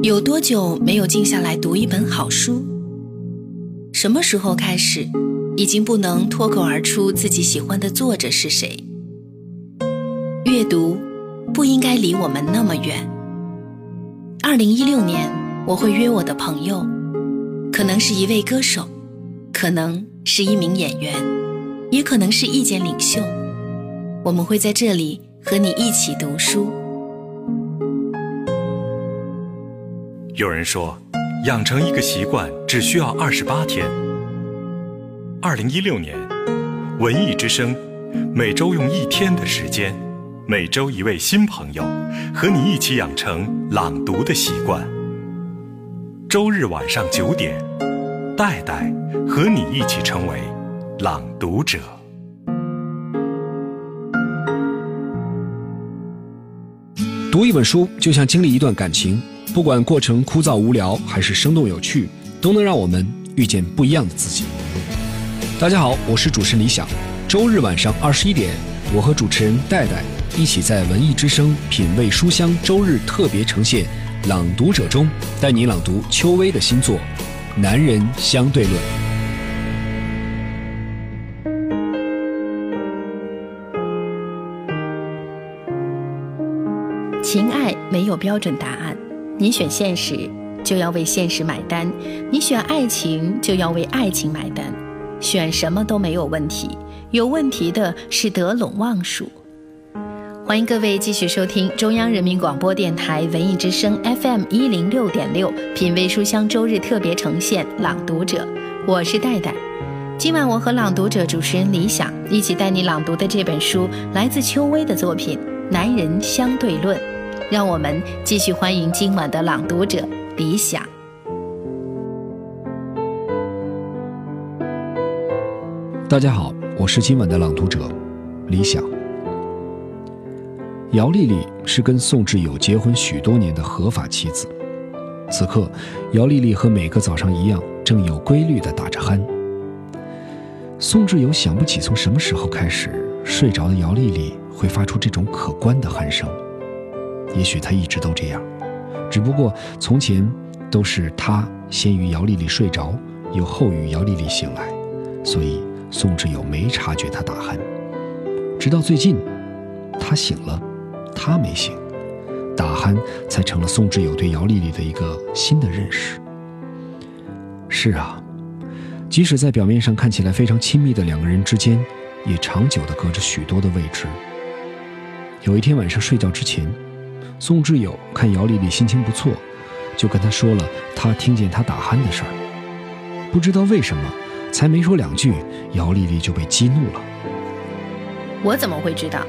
有多久没有静下来读一本好书？什么时候开始，已经不能脱口而出自己喜欢的作者是谁？阅读不应该离我们那么远。二零一六年，我会约我的朋友，可能是一位歌手，可能是一名演员，也可能是意见领袖。我们会在这里和你一起读书。有人说，养成一个习惯只需要二十八天。二零一六年，文艺之声每周用一天的时间，每周一位新朋友，和你一起养成朗读的习惯。周日晚上九点，戴戴和你一起成为朗读者。读一本书，就像经历一段感情。不管过程枯燥无聊还是生动有趣，都能让我们遇见不一样的自己。大家好，我是主持人李想。周日晚上二十一点，我和主持人戴戴一起在文艺之声品味书香周日特别呈现《朗读者》中，带你朗读邱薇的新作《男人相对论》。情爱没有标准答案。你选现实，就要为现实买单；你选爱情，就要为爱情买单。选什么都没有问题，有问题的是得陇望蜀。欢迎各位继续收听中央人民广播电台文艺之声 FM 一零六点六，品味书香周日特别呈现《朗读者》，我是戴戴。今晚我和朗读者主持人李想一起带你朗读的这本书，来自邱薇的作品《男人相对论》。让我们继续欢迎今晚的朗读者李想。大家好，我是今晚的朗读者李想。姚丽丽是跟宋志友结婚许多年的合法妻子。此刻，姚丽丽和每个早上一样，正有规律的打着鼾。宋志友想不起从什么时候开始，睡着的姚丽丽会发出这种可观的鼾声。也许他一直都这样，只不过从前都是他先于姚丽丽睡着，又后于姚丽丽醒来，所以宋志友没察觉他打鼾。直到最近，他醒了，他没醒，打鼾才成了宋志友对姚丽丽的一个新的认识。是啊，即使在表面上看起来非常亲密的两个人之间，也长久地隔着许多的未知。有一天晚上睡觉之前。宋志友看姚丽丽心情不错，就跟她说了他听见她打鼾的事儿。不知道为什么，才没说两句，姚丽丽就被激怒了。我怎么会知道？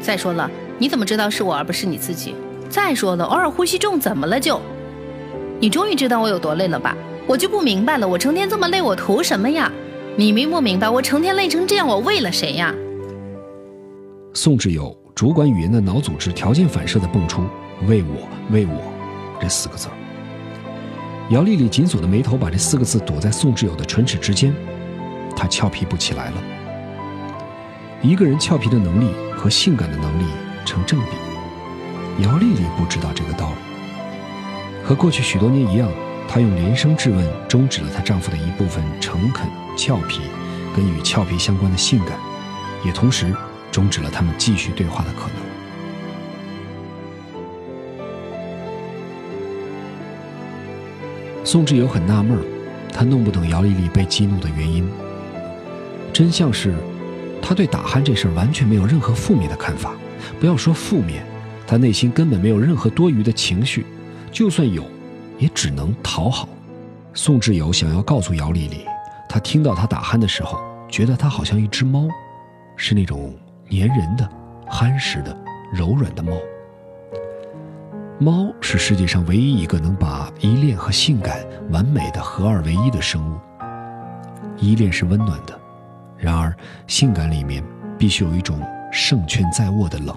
再说了，你怎么知道是我而不是你自己？再说了，偶尔呼吸重怎么了就？你终于知道我有多累了吧？我就不明白了，我成天这么累，我图什么呀？你明不明白？我成天累成这样，我为了谁呀？宋志友。主管语言的脑组织条件反射地蹦出“为我，为我”这四个字。姚丽丽紧锁的眉头把这四个字躲在宋志友的唇齿之间，她俏皮不起来了。一个人俏皮的能力和性感的能力成正比。姚丽丽不知道这个道理。和过去许多年一样，她用连声质问终止了她丈夫的一部分诚恳、俏皮，跟与俏皮相关的性感，也同时。终止了他们继续对话的可能。宋志友很纳闷他弄不懂姚丽丽被激怒的原因。真相是，他对打鼾这事儿完全没有任何负面的看法。不要说负面，他内心根本没有任何多余的情绪，就算有，也只能讨好。宋志友想要告诉姚丽丽，他听到他打鼾的时候，觉得他好像一只猫，是那种。粘人的、憨实的、柔软的猫。猫是世界上唯一一个能把依恋和性感完美的合二为一的生物。依恋是温暖的，然而性感里面必须有一种胜券在握的冷。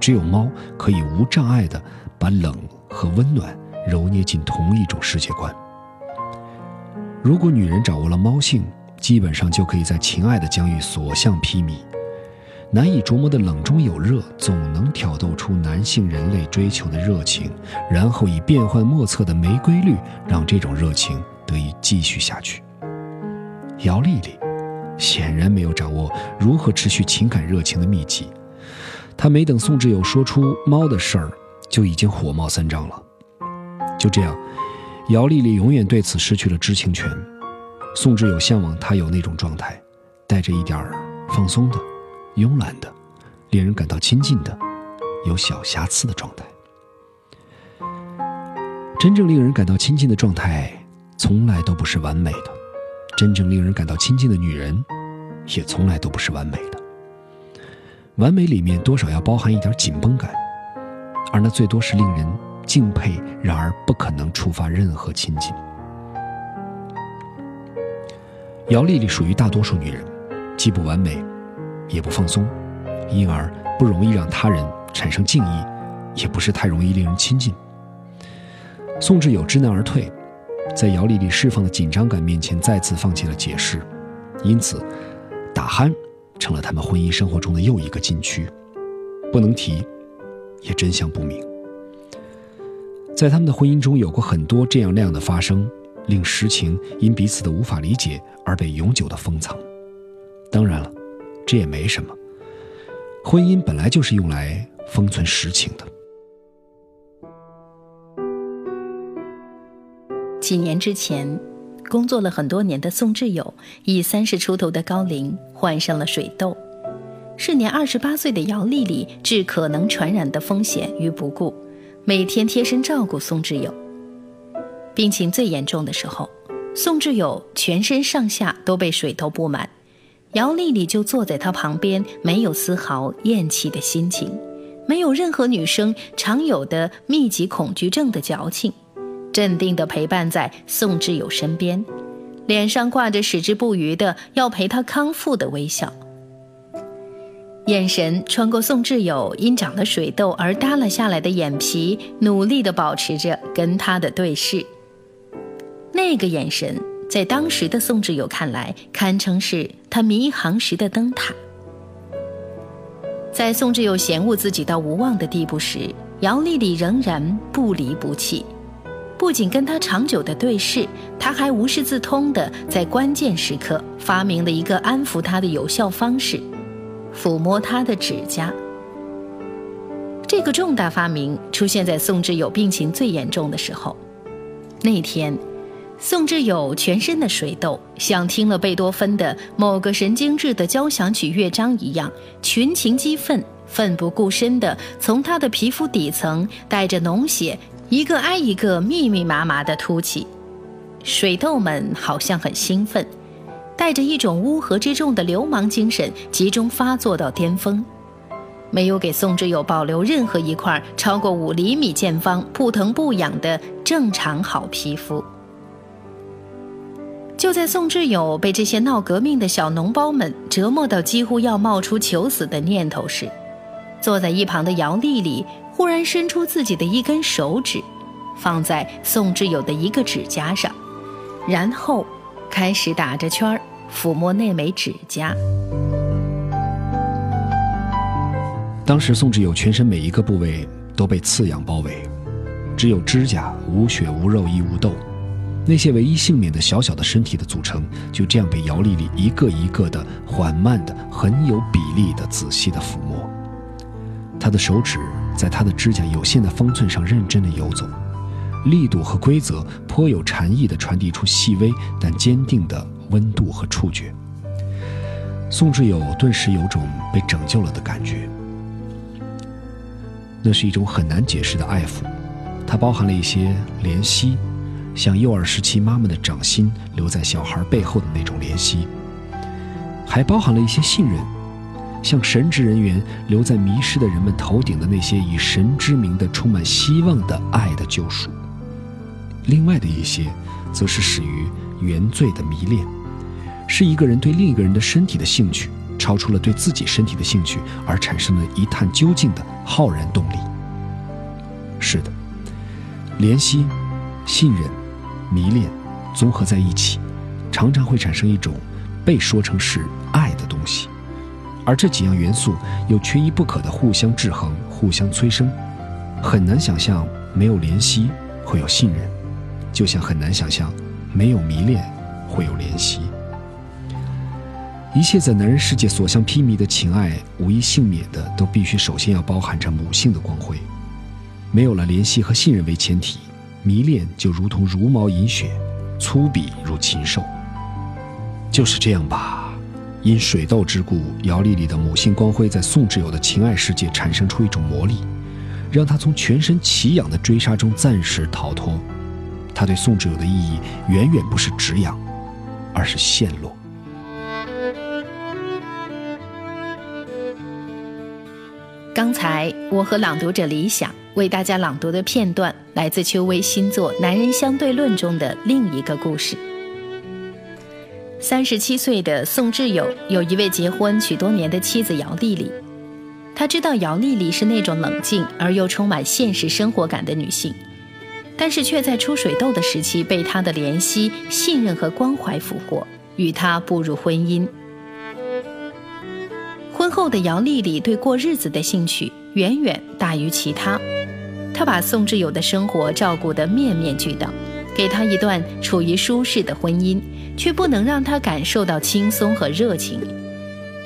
只有猫可以无障碍地把冷和温暖揉捏进同一种世界观。如果女人掌握了猫性，基本上就可以在情爱的疆域所向披靡。难以琢磨的冷中有热，总能挑逗出男性人类追求的热情，然后以变幻莫测的没规律，让这种热情得以继续下去。姚丽丽显然没有掌握如何持续情感热情的秘籍，她没等宋志友说出猫的事儿，就已经火冒三丈了。就这样，姚丽丽永远对此失去了知情权。宋志友向往她有那种状态，带着一点儿放松的。慵懒的，令人感到亲近的，有小瑕疵的状态。真正令人感到亲近的状态，从来都不是完美的。真正令人感到亲近的女人，也从来都不是完美的。完美里面多少要包含一点紧绷感，而那最多是令人敬佩，然而不可能触发任何亲近。姚丽丽属于大多数女人，既不完美。也不放松，因而不容易让他人产生敬意，也不是太容易令人亲近。宋志友知难而退，在姚丽丽释放的紧张感面前，再次放弃了解释，因此，打鼾成了他们婚姻生活中的又一个禁区，不能提，也真相不明。在他们的婚姻中，有过很多这样那样的发生，令实情因彼此的无法理解而被永久的封藏。当然了。这也没什么，婚姻本来就是用来封存实情的。几年之前，工作了很多年的宋志友，以三十出头的高龄患上了水痘。是年二十八岁的姚丽丽置可能传染的风险于不顾，每天贴身照顾宋志友。病情最严重的时候，宋志友全身上下都被水痘布满。姚丽丽就坐在他旁边，没有丝毫厌弃的心情，没有任何女生常有的密集恐惧症的矫情，镇定地陪伴在宋志友身边，脸上挂着矢志不渝的要陪他康复的微笑，眼神穿过宋志友因长了水痘而耷拉下来的眼皮，努力地保持着跟他的对视，那个眼神。在当时的宋志友看来，堪称是他迷航时的灯塔。在宋志友嫌恶自己到无望的地步时，姚丽丽仍然不离不弃，不仅跟他长久的对视，他还无师自通的在关键时刻发明了一个安抚他的有效方式——抚摸他的指甲。这个重大发明出现在宋志友病情最严重的时候，那天。宋志友全身的水痘，像听了贝多芬的某个神经质的交响曲乐章一样，群情激愤、奋不顾身地从他的皮肤底层带着脓血，一个挨一个密密麻麻地凸起。水痘们好像很兴奋，带着一种乌合之众的流氓精神，集中发作到巅峰，没有给宋志友保留任何一块超过五厘米见方、不疼不痒的正常好皮肤。就在宋志友被这些闹革命的小脓包们折磨到几乎要冒出求死的念头时，坐在一旁的姚丽丽忽然伸出自己的一根手指，放在宋志友的一个指甲上，然后开始打着圈儿抚摸那枚指甲。当时宋志友全身每一个部位都被刺痒包围，只有指甲无血无肉亦无痘。那些唯一幸免的小小的身体的组成，就这样被姚丽丽一个一个的缓慢的、很有比例的、仔细的抚摸。她的手指在她的指甲有限的方寸上认真的游走，力度和规则颇有禅意的传递出细微但坚定的温度和触觉。宋志友顿时有种被拯救了的感觉。那是一种很难解释的爱抚，它包含了一些怜惜。像幼儿时期妈妈的掌心留在小孩背后的那种怜惜，还包含了一些信任，像神职人员留在迷失的人们头顶的那些以神之名的充满希望的爱的救赎。另外的一些，则是始于原罪的迷恋，是一个人对另一个人的身体的兴趣超出了对自己身体的兴趣而产生了一探究竟的浩然动力。是的，怜惜，信任。迷恋综合在一起，常常会产生一种被说成是爱的东西，而这几样元素又缺一不可的互相制衡、互相催生，很难想象没有怜惜会有信任，就像很难想象没有迷恋会有怜惜。一切在男人世界所向披靡的情爱，无一幸免的，都必须首先要包含着母性的光辉。没有了怜惜和信任为前提，迷恋就如同茹毛饮血，粗鄙如禽兽。就是这样吧。因水痘之故，姚丽丽的母性光辉在宋志友的情爱世界产生出一种魔力，让他从全身奇痒的追杀中暂时逃脱。他对宋志友的意义远远不是止痒，而是陷落。刚才我和朗读者李想为大家朗读的片段，来自邱薇新作《男人相对论》中的另一个故事。三十七岁的宋志友有一位结婚许多年的妻子姚丽丽，他知道姚丽丽是那种冷静而又充满现实生活感的女性，但是却在出水痘的时期被她的怜惜、信任和关怀俘获，与她步入婚姻。婚后的姚丽丽对过日子的兴趣远远大于其他，她把宋志友的生活照顾得面面俱到。给他一段处于舒适的婚姻，却不能让他感受到轻松和热情。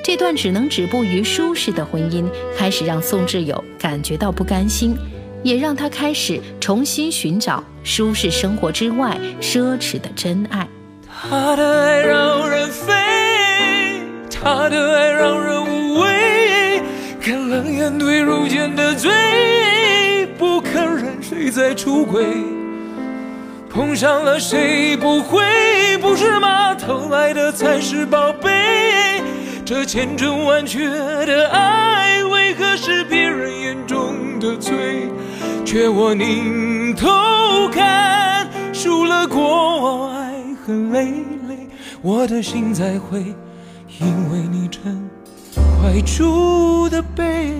这段只能止步于舒适的婚姻，开始让宋志友感觉到不甘心，也让他开始重新寻找舒适生活之外奢侈的真爱。他的爱让人飞，他的爱让人无，看冷眼对如剑的嘴，不肯认谁在出轨。碰上了谁不会？不是吗？偷来的才是宝贝。这千真万确的爱，为何是别人眼中的罪？却我拧头看，输了过往爱恨累累，我的心在灰，因为你真怀出的悲。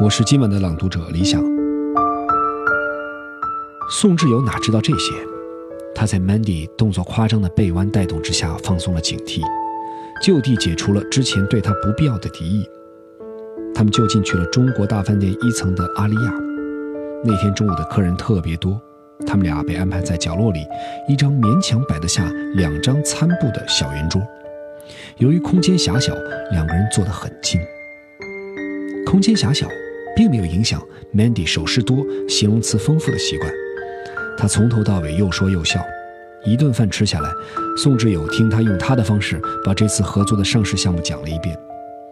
我是今晚的朗读者李想。宋志友哪知道这些？他在 Mandy 动作夸张的背弯带动之下，放松了警惕，就地解除了之前对他不必要的敌意。他们就近去了中国大饭店一层的阿利亚。那天中午的客人特别多，他们俩被安排在角落里一张勉强摆得下两张餐布的小圆桌。由于空间狭小，两个人坐得很近。空间狭小。并没有影响 Mandy 手势多、形容词丰富的习惯。他从头到尾又说又笑。一顿饭吃下来，宋志友听他用他的方式把这次合作的上市项目讲了一遍。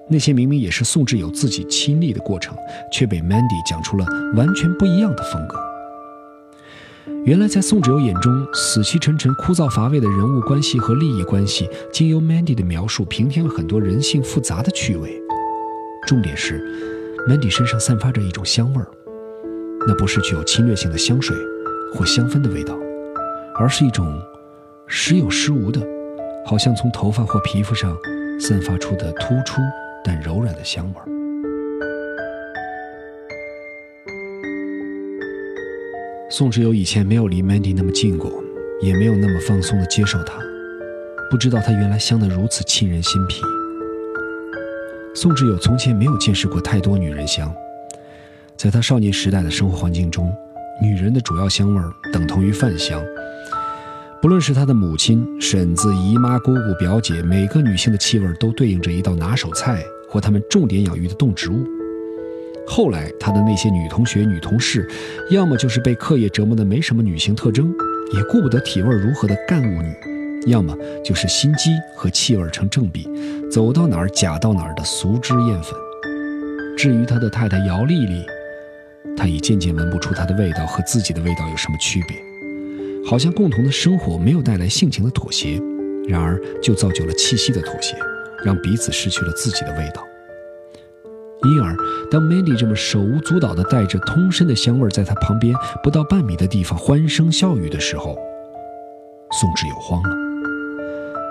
那些明明也是宋志友自己亲历的过程，却被 Mandy 讲出了完全不一样的风格。原来，在宋志友眼中，死气沉沉、枯燥乏味的人物关系和利益关系，经由 Mandy 的描述，平添了很多人性复杂的趣味。重点是。Mandy 身上散发着一种香味儿，那不是具有侵略性的香水或香氛的味道，而是一种时有时无的，好像从头发或皮肤上散发出的突出但柔软的香味儿。宋志友以前没有离 Mandy 那么近过，也没有那么放松的接受她，不知道她原来香得如此沁人心脾。宋志友从前没有见识过太多女人香，在他少年时代的生活环境中，女人的主要香味等同于饭香。不论是他的母亲、婶子、姨妈、姑姑、表姐，每个女性的气味都对应着一道拿手菜或他们重点养育的动植物。后来，他的那些女同学、女同事，要么就是被课业折磨的没什么女性特征，也顾不得体味如何的干物女。要么就是心机和气味成正比，走到哪儿假到哪儿的俗脂艳粉。至于他的太太姚丽丽，他已渐渐闻不出她的味道和自己的味道有什么区别，好像共同的生活没有带来性情的妥协，然而就造就了气息的妥协，让彼此失去了自己的味道。因而，当 Mandy 这么手舞足蹈地带着通身的香味在他旁边不到半米的地方欢声笑语的时候，宋志友慌了。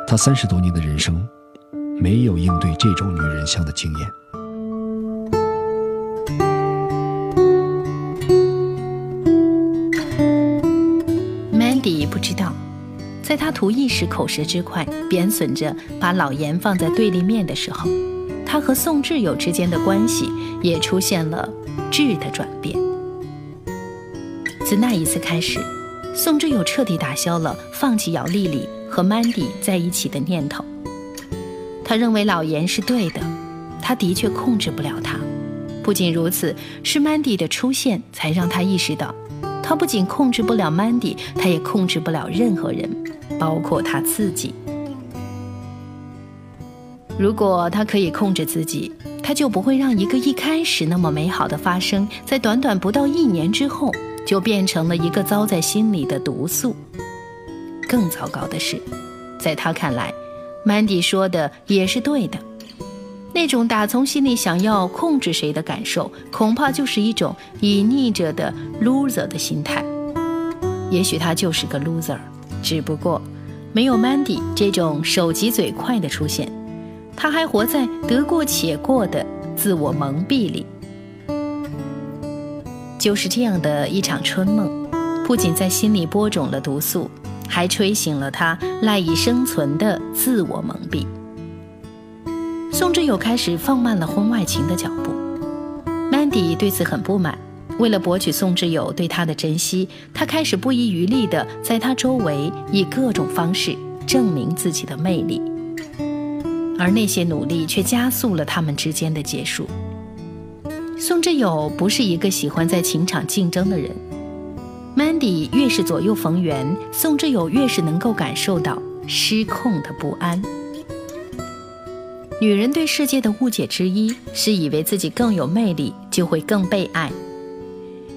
他三十多年的人生，没有应对这种女人香的经验。Mandy 不知道，在他图一时口舌之快，贬损着把老严放在对立面的时候，他和宋智友之间的关系也出现了质的转变。自那一次开始，宋智友彻底打消了放弃姚丽丽和 Mandy 在一起的念头。他认为老严是对的，他的确控制不了他。不仅如此，是 Mandy 的出现才让他意识到，他不仅控制不了 Mandy，他也控制不了任何人，包括他自己。如果他可以控制自己，他就不会让一个一开始那么美好的发生，在短短不到一年之后，就变成了一个糟在心里的毒素。更糟糕的是，在他看来，Mandy 说的也是对的。那种打从心里想要控制谁的感受，恐怕就是一种隐匿着的 loser 的心态。也许他就是个 loser，只不过没有 Mandy 这种手疾嘴快的出现，他还活在得过且过的自我蒙蔽里。就是这样的一场春梦，不仅在心里播种了毒素，还吹醒了他赖以生存的自我蒙蔽。宋智友开始放慢了婚外情的脚步，Mandy 对此很不满。为了博取宋智友对他的珍惜，他开始不遗余力地在他周围以各种方式证明自己的魅力，而那些努力却加速了他们之间的结束。宋智友不是一个喜欢在情场竞争的人，Mandy 越是左右逢源，宋智友越是能够感受到失控的不安。女人对世界的误解之一是以为自己更有魅力就会更被爱。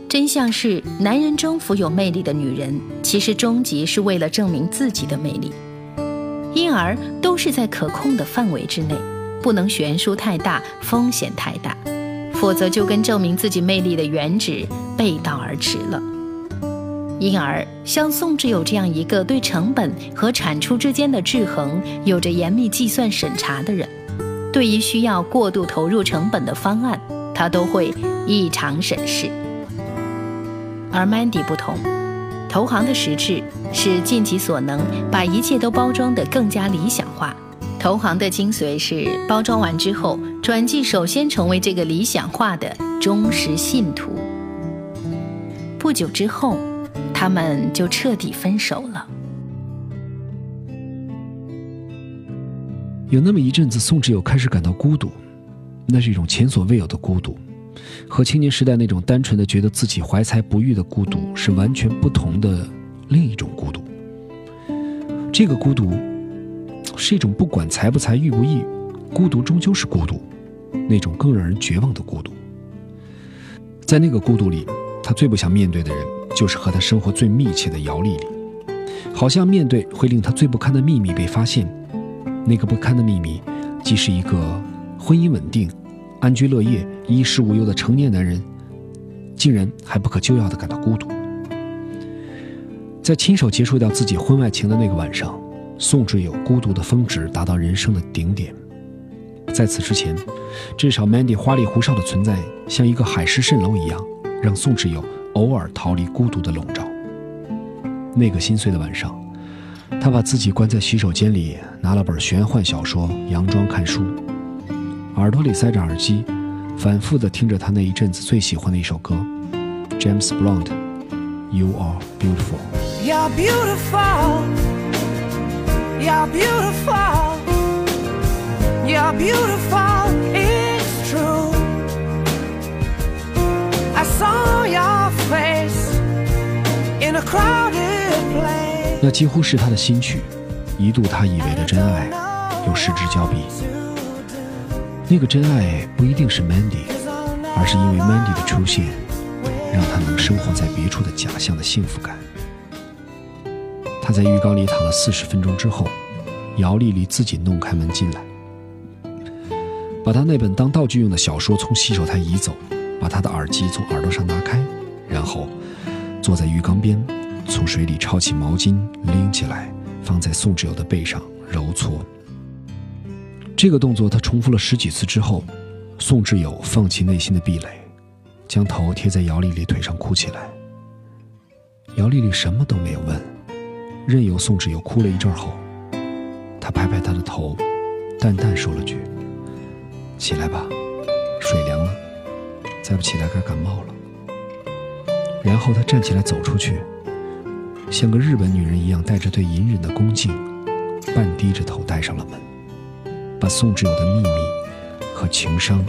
真相是，男人征服有魅力的女人，其实终极是为了证明自己的魅力，因而都是在可控的范围之内，不能悬殊太大，风险太大，否则就跟证明自己魅力的原旨背道而驰了。因而，像宋智友这样一个对成本和产出之间的制衡有着严密计算审查的人。对于需要过度投入成本的方案，他都会异常审视。而 Mandy 不同，投行的实质是尽其所能把一切都包装得更加理想化。投行的精髓是包装完之后，转寄首先成为这个理想化的忠实信徒。不久之后，他们就彻底分手了。有那么一阵子，宋智友开始感到孤独，那是一种前所未有的孤独，和青年时代那种单纯的觉得自己怀才不遇的孤独是完全不同的另一种孤独。这个孤独是一种不管才不才遇不遇，孤独终究是孤独，那种更让人绝望的孤独。在那个孤独里，他最不想面对的人就是和他生活最密切的姚丽丽，好像面对会令他最不堪的秘密被发现。那个不堪的秘密，既是一个婚姻稳定、安居乐业、衣食无忧的成年男人，竟然还不可救药地感到孤独。在亲手结束掉自己婚外情的那个晚上，宋智友孤独的峰值达到人生的顶点。在此之前，至少 Mandy 花里胡哨的存在，像一个海市蜃楼一样，让宋智友偶尔逃离孤独的笼罩。那个心碎的晚上。他把自己关在洗手间里，拿了本玄幻小说，佯装看书，耳朵里塞着耳机，反复的听着他那一阵子最喜欢的一首歌，James Blunt，《You Are Beautiful》。You're beautiful, you're beautiful, you're beautiful, it's true. I saw your face in a crowded place. 那几乎是他的新曲，一度他以为的真爱，又失之交臂。那个真爱不一定是 Mandy，而是因为 Mandy 的出现，让他能生活在别处的假象的幸福感。他在浴缸里躺了四十分钟之后，姚丽丽自己弄开门进来，把他那本当道具用的小说从洗手台移走，把他的耳机从耳朵上拿开，然后坐在浴缸边。从水里抄起毛巾，拎起来，放在宋志友的背上揉搓。这个动作他重复了十几次之后，宋志友放弃内心的壁垒，将头贴在姚丽丽腿上哭起来。姚丽丽什么都没有问，任由宋志友哭了一阵后，他拍拍他的头，淡淡说了句：“起来吧，水凉了，再不起来该感冒了。”然后他站起来走出去，像个日本女人一样，带着对隐忍的恭敬，半低着头带上了门，把宋志友的秘密和情商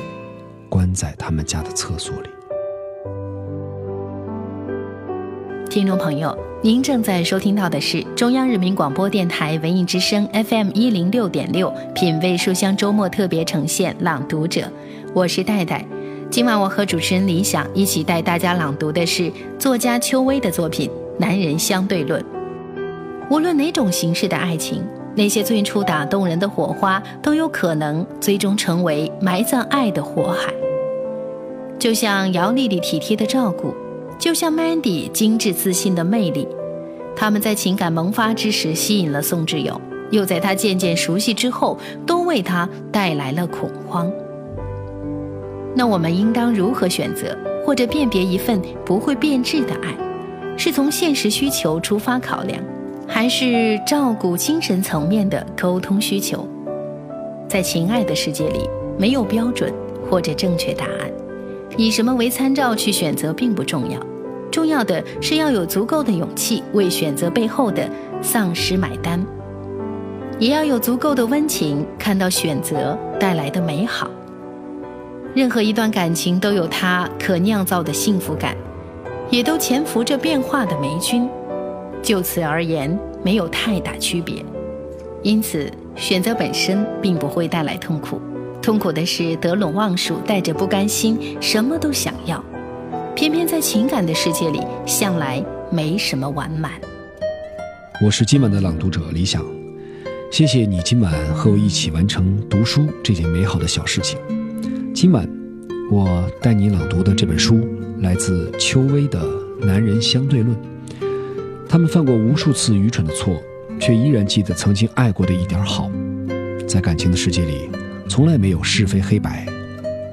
关在他们家的厕所里。听众朋友，您正在收听到的是中央人民广播电台文艺之声 FM 一零六点六品味书香周末特别呈现《朗读者》，我是戴戴。今晚我和主持人李想一起带大家朗读的是作家邱薇的作品《男人相对论》。无论哪种形式的爱情，那些最初打动人的火花，都有可能最终成为埋葬爱的火海。就像姚丽丽体贴的照顾，就像 Mandy 精致自信的魅力，他们在情感萌发之时吸引了宋志友，又在他渐渐熟悉之后，都为他带来了恐慌。那我们应当如何选择或者辨别一份不会变质的爱？是从现实需求出发考量，还是照顾精神层面的沟通需求？在情爱的世界里，没有标准或者正确答案，以什么为参照去选择并不重要，重要的是要有足够的勇气为选择背后的丧失买单，也要有足够的温情看到选择带来的美好。任何一段感情都有它可酿造的幸福感，也都潜伏着变化的霉菌。就此而言，没有太大区别。因此，选择本身并不会带来痛苦，痛苦的是得陇望蜀，带着不甘心，什么都想要。偏偏在情感的世界里，向来没什么完满。我是今晚的朗读者李想，谢谢你今晚和我一起完成读书这件美好的小事情。今晚，我带你朗读的这本书来自邱薇的《男人相对论》。他们犯过无数次愚蠢的错，却依然记得曾经爱过的一点好。在感情的世界里，从来没有是非黑白，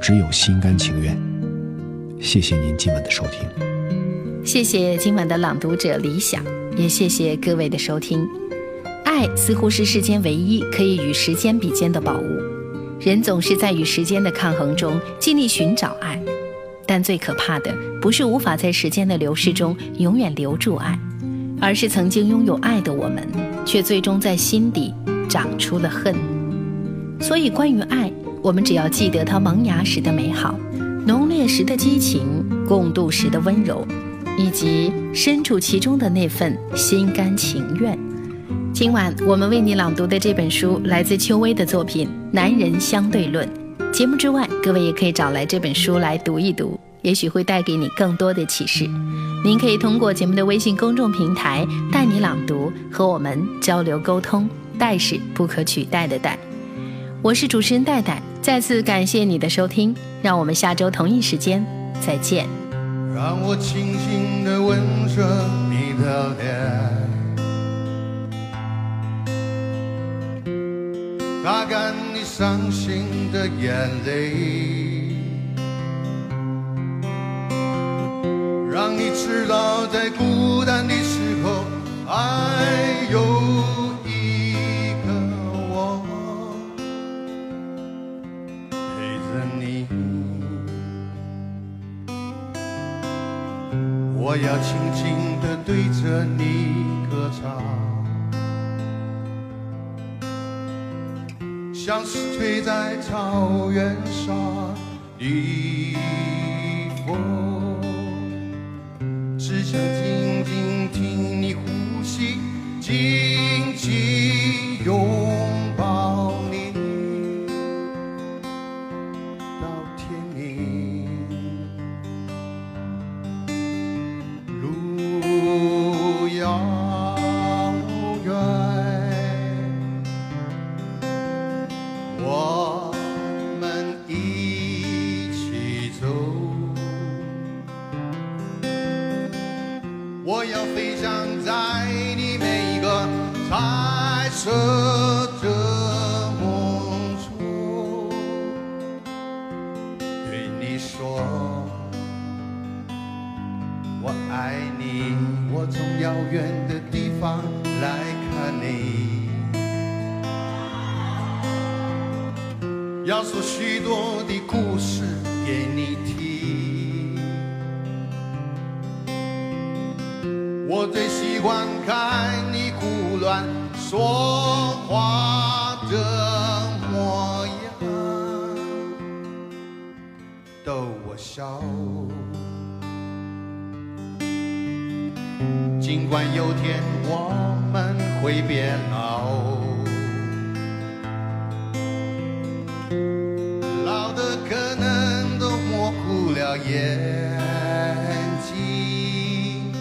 只有心甘情愿。谢谢您今晚的收听。谢谢今晚的朗读者李想，也谢谢各位的收听。爱似乎是世间唯一可以与时间比肩的宝物。人总是在与时间的抗衡中尽力寻找爱，但最可怕的不是无法在时间的流逝中永远留住爱，而是曾经拥有爱的我们，却最终在心底长出了恨。所以，关于爱，我们只要记得它萌芽时的美好，浓烈时的激情，共度时的温柔，以及身处其中的那份心甘情愿。今晚我们为你朗读的这本书来自邱薇的作品《男人相对论》。节目之外，各位也可以找来这本书来读一读，也许会带给你更多的启示。您可以通过节目的微信公众平台“带你朗读”和我们交流沟通。戴是不可取代的代。我是主持人戴戴，再次感谢你的收听，让我们下周同一时间再见。让我轻轻地吻着你的脸。擦干你伤心的眼泪，让你知道在孤单的时候还有一个我陪着你。我要轻轻地对着你歌唱。像是吹在草原上的风，紧紧拥抱你到天明。路遥远。我们一起走，我要飞翔在你彩色的梦中，对你说我爱你，我从遥远的地方来看你。要说许多的故事给你听，我最喜欢笑。尽管有天我们会变老，老的可能都模糊了眼睛，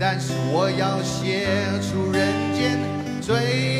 但是我要写出人间最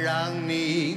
让你